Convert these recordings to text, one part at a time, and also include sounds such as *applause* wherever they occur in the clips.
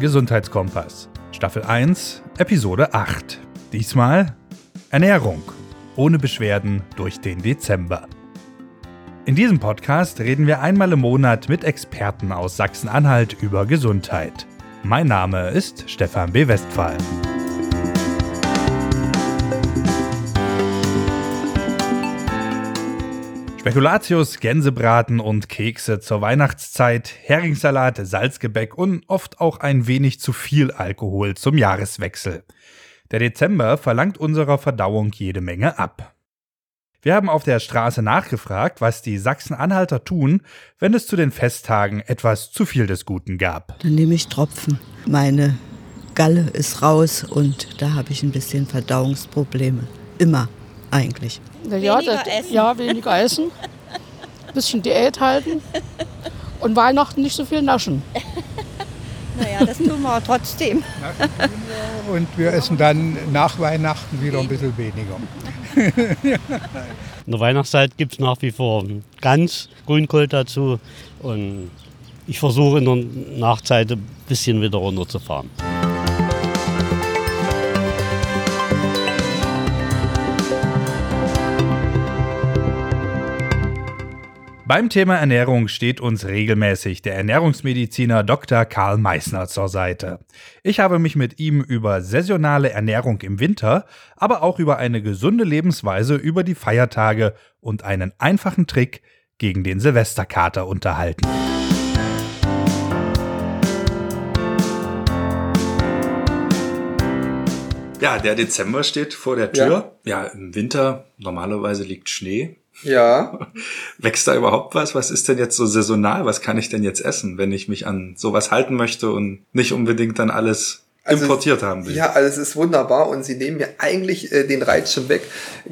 Gesundheitskompass. Staffel 1, Episode 8. Diesmal Ernährung. Ohne Beschwerden durch den Dezember. In diesem Podcast reden wir einmal im Monat mit Experten aus Sachsen-Anhalt über Gesundheit. Mein Name ist Stefan B. Westphal. Spekulatius, Gänsebraten und Kekse zur Weihnachtszeit, Heringssalat, Salzgebäck und oft auch ein wenig zu viel Alkohol zum Jahreswechsel. Der Dezember verlangt unserer Verdauung jede Menge ab. Wir haben auf der Straße nachgefragt, was die Sachsen-Anhalter tun, wenn es zu den Festtagen etwas zu viel des Guten gab. Dann nehme ich Tropfen. Meine Galle ist raus und da habe ich ein bisschen Verdauungsprobleme. Immer eigentlich. Ja, weniger das, essen. Ja, weniger essen. Ein bisschen Diät halten. Und Weihnachten nicht so viel naschen. Naja, das tun wir trotzdem. Und wir essen dann nach Weihnachten wieder ein bisschen weniger. In der Weihnachtszeit gibt es nach wie vor ganz Grünkohl dazu. Und ich versuche in der Nachzeit ein bisschen wieder runterzufahren. Beim Thema Ernährung steht uns regelmäßig der Ernährungsmediziner Dr. Karl Meissner zur Seite. Ich habe mich mit ihm über saisonale Ernährung im Winter, aber auch über eine gesunde Lebensweise über die Feiertage und einen einfachen Trick gegen den Silvesterkater unterhalten. Ja, der Dezember steht vor der Tür. Ja, ja im Winter normalerweise liegt Schnee. Ja. *laughs* Wächst da überhaupt was? Was ist denn jetzt so saisonal? Was kann ich denn jetzt essen, wenn ich mich an sowas halten möchte und nicht unbedingt dann alles also, importiert haben will? Ja, also es ist wunderbar und sie nehmen mir eigentlich äh, den Reiz schon weg.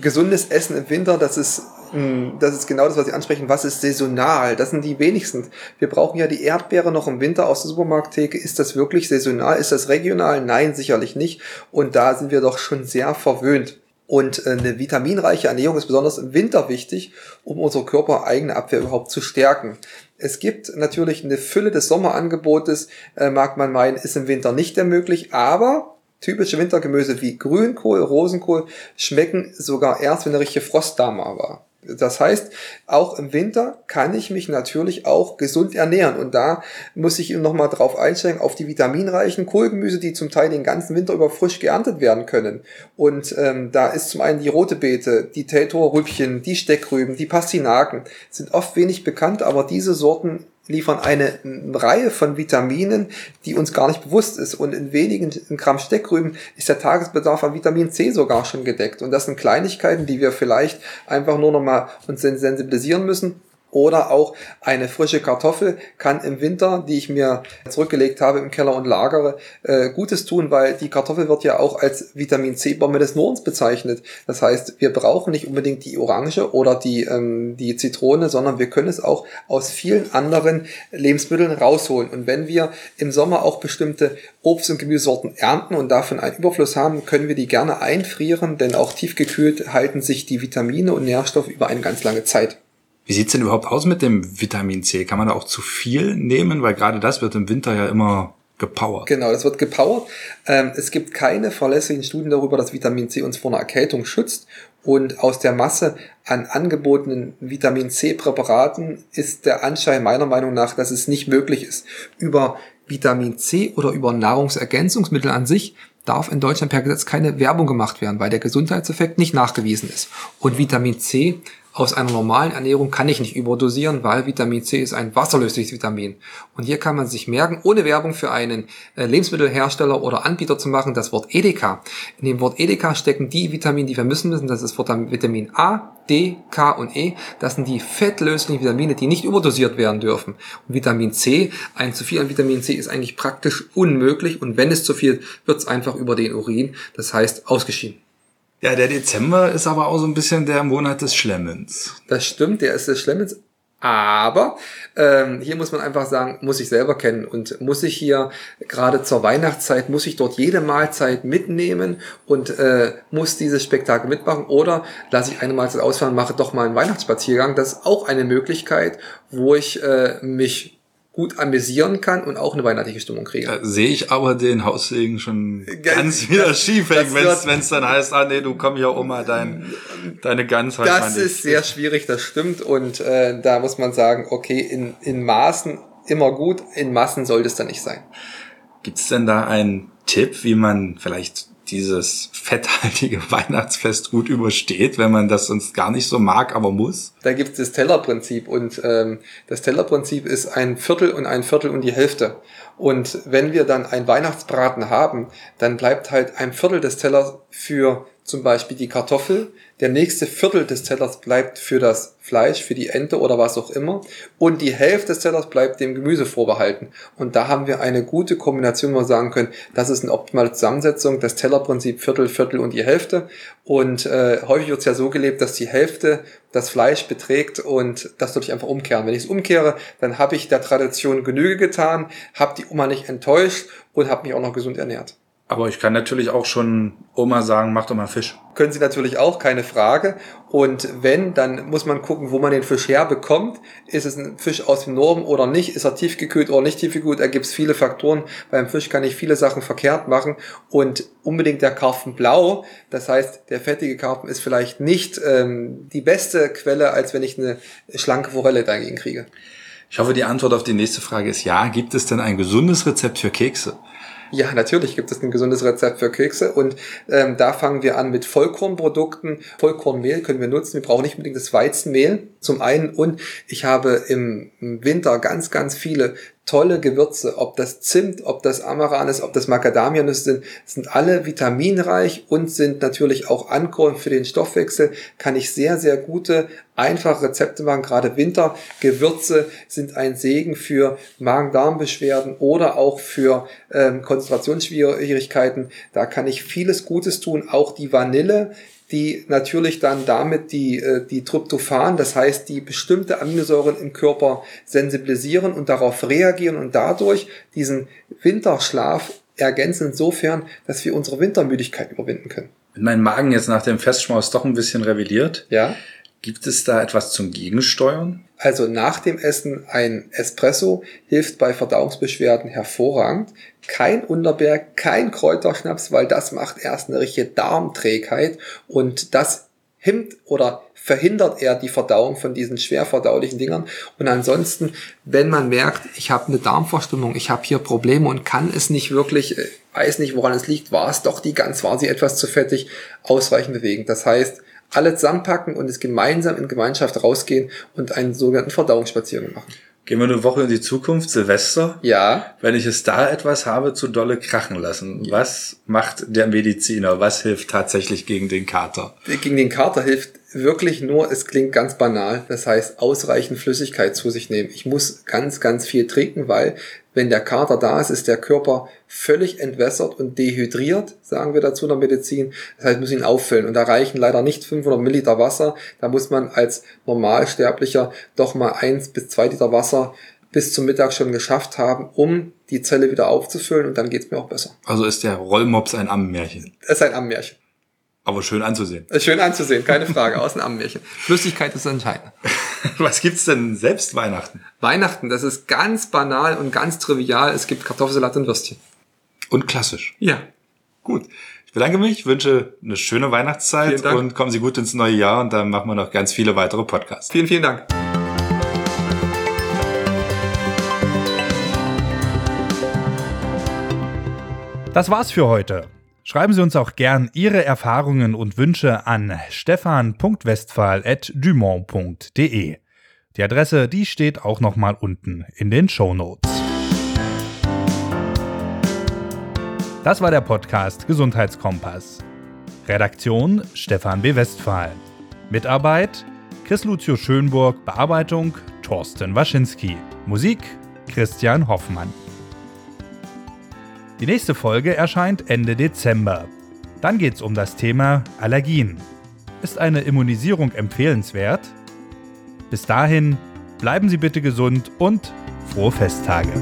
Gesundes Essen im Winter, das ist hm, das ist genau das, was Sie ansprechen. Was ist saisonal? Das sind die wenigsten. Wir brauchen ja die Erdbeere noch im Winter aus der Supermarkttheke. Ist das wirklich saisonal? Ist das regional? Nein, sicherlich nicht. Und da sind wir doch schon sehr verwöhnt. Und äh, eine vitaminreiche Ernährung ist besonders im Winter wichtig, um unsere körpereigene Abwehr überhaupt zu stärken. Es gibt natürlich eine Fülle des Sommerangebotes, äh, mag man meinen, ist im Winter nicht mehr möglich, aber typische Wintergemüse wie Grünkohl, Rosenkohl schmecken sogar erst, wenn eine richtige Frostdame war. Das heißt, auch im Winter kann ich mich natürlich auch gesund ernähren. Und da muss ich nochmal drauf einsteigen, auf die vitaminreichen Kohlgemüse, die zum Teil den ganzen Winter über frisch geerntet werden können. Und ähm, da ist zum einen die rote Beete, die Teltorrübchen, die Steckrüben, die Pastinaken, sind oft wenig bekannt, aber diese Sorten liefern eine Reihe von Vitaminen, die uns gar nicht bewusst ist. Und in wenigen Gramm Steckrüben ist der Tagesbedarf an Vitamin C sogar schon gedeckt. Und das sind Kleinigkeiten, die wir vielleicht einfach nur nochmal uns sensibilisieren müssen oder auch eine frische Kartoffel kann im Winter, die ich mir zurückgelegt habe im Keller und lagere, äh, Gutes tun, weil die Kartoffel wird ja auch als Vitamin C-Bombe des Nordens bezeichnet. Das heißt, wir brauchen nicht unbedingt die Orange oder die, ähm, die Zitrone, sondern wir können es auch aus vielen anderen Lebensmitteln rausholen. Und wenn wir im Sommer auch bestimmte Obst- und Gemüsesorten ernten und davon einen Überfluss haben, können wir die gerne einfrieren, denn auch tiefgekühlt halten sich die Vitamine und Nährstoffe über eine ganz lange Zeit. Wie sieht's denn überhaupt aus mit dem Vitamin C? Kann man da auch zu viel nehmen? Weil gerade das wird im Winter ja immer gepowert. Genau, das wird gepowert. Ähm, es gibt keine verlässlichen Studien darüber, dass Vitamin C uns vor einer Erkältung schützt. Und aus der Masse an angebotenen Vitamin C-Präparaten ist der Anschein meiner Meinung nach, dass es nicht möglich ist, über Vitamin C oder über Nahrungsergänzungsmittel an sich darf in Deutschland per Gesetz keine Werbung gemacht werden, weil der Gesundheitseffekt nicht nachgewiesen ist. Und Vitamin C aus einer normalen Ernährung kann ich nicht überdosieren, weil Vitamin C ist ein wasserlösliches Vitamin. Und hier kann man sich merken, ohne Werbung für einen äh, Lebensmittelhersteller oder Anbieter zu machen, das Wort Edeka. In dem Wort Edeka stecken die Vitamine, die wir müssen müssen. Das ist Vitamin A, D, K und E. Das sind die fettlöslichen Vitamine, die nicht überdosiert werden dürfen. Und Vitamin C, ein zu viel an Vitamin C ist eigentlich praktisch unmöglich. Und wenn es zu viel, wird es einfach über den Urin, das heißt ausgeschieden. Ja, der Dezember ist aber auch so ein bisschen der Monat des Schlemmens. Das stimmt, der ist des Schlemmens. Aber ähm, hier muss man einfach sagen, muss ich selber kennen und muss ich hier gerade zur Weihnachtszeit, muss ich dort jede Mahlzeit mitnehmen und äh, muss dieses Spektakel mitmachen oder lasse ich eine Mahlzeit ausfahren, mache doch mal einen Weihnachtsspaziergang. Das ist auch eine Möglichkeit, wo ich äh, mich gut amüsieren kann und auch eine weihnachtliche Stimmung kriege. Da sehe ich aber den Haussegen schon ganz wieder schief hängen, wenn es dann heißt, ah nee, du komm hier Oma, dein, deine Gans halt Das ist sehr schwierig, das stimmt. Und äh, da muss man sagen, okay, in, in Maßen immer gut, in Massen sollte es dann nicht sein. Gibt's denn da einen Tipp, wie man vielleicht dieses fetthaltige *laughs* Weihnachtsfest gut übersteht, wenn man das sonst gar nicht so mag, aber muss? Da gibt es das Tellerprinzip und ähm, das Tellerprinzip ist ein Viertel und ein Viertel und die Hälfte. Und wenn wir dann ein Weihnachtsbraten haben, dann bleibt halt ein Viertel des Tellers für zum Beispiel die Kartoffel, der nächste Viertel des Tellers bleibt für das Fleisch, für die Ente oder was auch immer. Und die Hälfte des Tellers bleibt dem Gemüse vorbehalten. Und da haben wir eine gute Kombination, wo wir sagen können, das ist eine optimale Zusammensetzung, das Tellerprinzip Viertel, Viertel und die Hälfte. Und äh, häufig wird es ja so gelebt, dass die Hälfte das Fleisch beträgt und das würde ich einfach umkehren. Wenn ich es umkehre, dann habe ich der Tradition Genüge getan, habe die Oma nicht enttäuscht und habe mich auch noch gesund ernährt. Aber ich kann natürlich auch schon Oma sagen, mach doch mal Fisch. Können Sie natürlich auch, keine Frage. Und wenn, dann muss man gucken, wo man den Fisch herbekommt. Ist es ein Fisch aus dem Norden oder nicht? Ist er tiefgekühlt oder nicht tiefgekühlt? Da gibt es viele Faktoren. Beim Fisch kann ich viele Sachen verkehrt machen. Und unbedingt der Karpfen blau, das heißt, der fettige Karpfen ist vielleicht nicht ähm, die beste Quelle, als wenn ich eine schlanke Forelle dagegen kriege. Ich hoffe, die Antwort auf die nächste Frage ist ja. Gibt es denn ein gesundes Rezept für Kekse? Ja, natürlich gibt es ein gesundes Rezept für Kekse und ähm, da fangen wir an mit Vollkornprodukten. Vollkornmehl können wir nutzen. Wir brauchen nicht unbedingt das Weizenmehl zum einen und ich habe im Winter ganz, ganz viele tolle Gewürze, ob das Zimt, ob das Amaran ist, ob das Macadamianüsse sind, sind alle vitaminreich und sind natürlich auch Ankorn für den Stoffwechsel. Kann ich sehr, sehr gute, einfache Rezepte machen. Gerade Wintergewürze sind ein Segen für Magen-Darm-Beschwerden oder auch für ähm, Konzentrationsschwierigkeiten. Da kann ich vieles Gutes tun. Auch die Vanille die natürlich dann damit die, äh, die Tryptophan, das heißt die bestimmte Aminosäuren im Körper sensibilisieren und darauf reagieren und dadurch diesen Winterschlaf ergänzen insofern, dass wir unsere Wintermüdigkeit überwinden können. Wenn mein Magen jetzt nach dem Festschmaus doch ein bisschen rebelliert, ja? Gibt es da etwas zum Gegensteuern? Also nach dem Essen ein Espresso hilft bei Verdauungsbeschwerden hervorragend. Kein Unterberg, kein Kräuterschnaps, weil das macht erst eine richtige Darmträgheit und das hemmt oder verhindert er die Verdauung von diesen schwer verdaulichen Dingern. Und ansonsten, wenn man merkt, ich habe eine Darmverstimmung, ich habe hier Probleme und kann es nicht wirklich, äh, weiß nicht, woran es liegt, war es doch die Gans, war sie etwas zu fettig, ausreichend bewegen. Das heißt, alle zusammenpacken und es gemeinsam in Gemeinschaft rausgehen und einen sogenannten Verdauungsspaziergang machen. Gehen wir eine Woche in die Zukunft, Silvester. Ja. Wenn ich es da etwas habe, zu dolle krachen lassen. Ja. Was macht der Mediziner? Was hilft tatsächlich gegen den Kater? Gegen den Kater hilft wirklich nur, es klingt ganz banal, das heißt ausreichend Flüssigkeit zu sich nehmen. Ich muss ganz, ganz viel trinken, weil wenn der Kater da ist, ist der Körper völlig entwässert und dehydriert, sagen wir dazu in der Medizin. Das heißt, wir müssen ihn auffüllen. Und da reichen leider nicht 500 Milliliter Wasser. Da muss man als Normalsterblicher doch mal eins bis zwei Liter Wasser bis zum Mittag schon geschafft haben, um die Zelle wieder aufzufüllen und dann geht's mir auch besser. Also ist der Rollmops ein Ammenmärchen? Es ist ein Ammenmärchen. Aber schön anzusehen. Schön anzusehen, keine Frage, aus dem Ammenmärchen. Flüssigkeit ist entscheidend. *laughs* Was gibt's denn selbst Weihnachten? Weihnachten, das ist ganz banal und ganz trivial. Es gibt Kartoffelsalat und Würstchen. Und klassisch. Ja. Gut. Ich bedanke mich, wünsche eine schöne Weihnachtszeit und kommen Sie gut ins neue Jahr und dann machen wir noch ganz viele weitere Podcasts. Vielen, vielen Dank. Das war's für heute. Schreiben Sie uns auch gern Ihre Erfahrungen und Wünsche an stefan.westphal.dumont.de. Die Adresse, die steht auch nochmal unten in den Show Notes. Das war der Podcast Gesundheitskompass. Redaktion Stefan B. Westphal. Mitarbeit Chris Lucio Schönburg, Bearbeitung Thorsten Waschinski. Musik Christian Hoffmann. Die nächste Folge erscheint Ende Dezember. Dann geht es um das Thema Allergien. Ist eine Immunisierung empfehlenswert? Bis dahin, bleiben Sie bitte gesund und frohe Festtage.